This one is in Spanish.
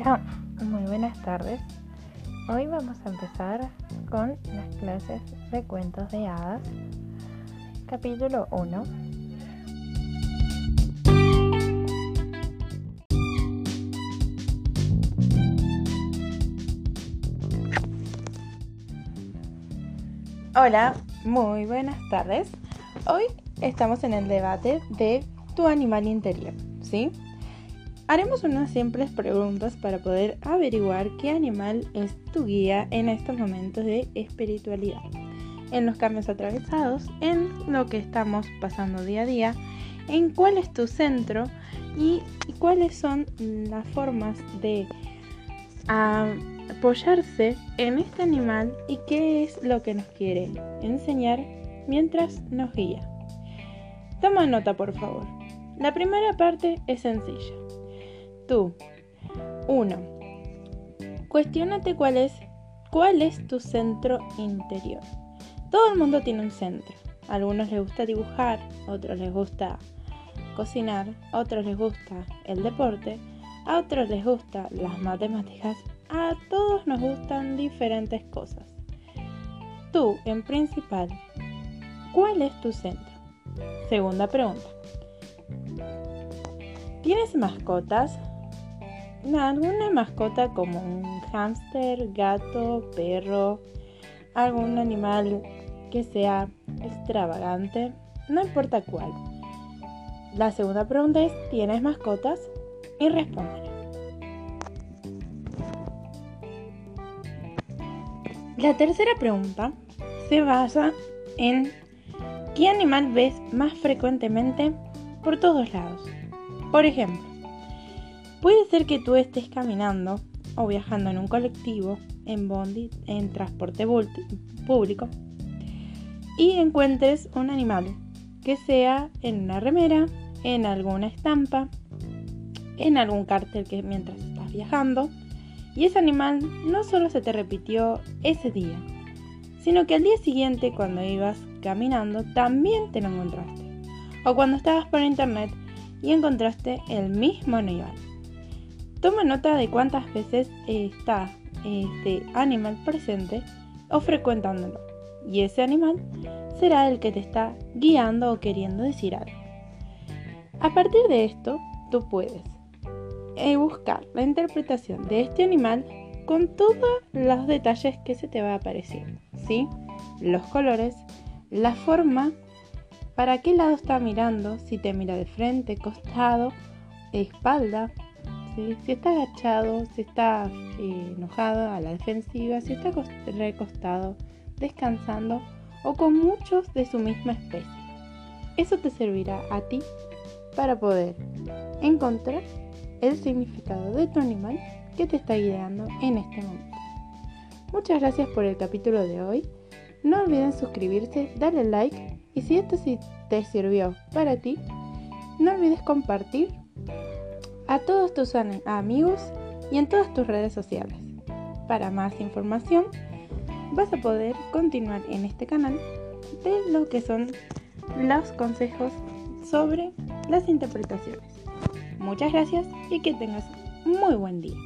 Hola, muy buenas tardes. Hoy vamos a empezar con las clases de cuentos de hadas, capítulo 1. Hola, muy buenas tardes. Hoy estamos en el debate de tu animal interior, ¿sí? Haremos unas simples preguntas para poder averiguar qué animal es tu guía en estos momentos de espiritualidad, en los cambios atravesados, en lo que estamos pasando día a día, en cuál es tu centro y cuáles son las formas de apoyarse en este animal y qué es lo que nos quiere enseñar mientras nos guía. Toma nota por favor. La primera parte es sencilla tú. 1. Cuestiónate cuál es, cuál es tu centro interior. Todo el mundo tiene un centro. A algunos les gusta dibujar, a otros les gusta cocinar, a otros les gusta el deporte, a otros les gusta las matemáticas, a todos nos gustan diferentes cosas. Tú, en principal, ¿cuál es tu centro? Segunda pregunta. ¿Tienes mascotas? Alguna mascota como un hámster, gato, perro, algún animal que sea extravagante, no importa cuál. La segunda pregunta es, ¿tienes mascotas? Y responde. La tercera pregunta se basa en ¿qué animal ves más frecuentemente por todos lados? Por ejemplo, Puede ser que tú estés caminando o viajando en un colectivo, en bondi, en transporte público y encuentres un animal que sea en una remera, en alguna estampa, en algún cartel que mientras estás viajando y ese animal no solo se te repitió ese día, sino que al día siguiente cuando ibas caminando también te lo encontraste. O cuando estabas por internet y encontraste el mismo animal. Toma nota de cuántas veces está este animal presente o frecuentándolo. Y ese animal será el que te está guiando o queriendo decir algo. A partir de esto, tú puedes eh, buscar la interpretación de este animal con todos los detalles que se te va apareciendo. ¿sí? Los colores, la forma, para qué lado está mirando, si te mira de frente, costado, espalda, si está agachado, si está eh, enojado a la defensiva, si está recostado, descansando o con muchos de su misma especie. Eso te servirá a ti para poder encontrar el significado de tu animal que te está guiando en este momento. Muchas gracias por el capítulo de hoy. No olviden suscribirse, darle like y si esto sí te sirvió para ti, no olvides compartir a todos tus amigos y en todas tus redes sociales. Para más información, vas a poder continuar en este canal de lo que son los consejos sobre las interpretaciones. Muchas gracias y que tengas muy buen día.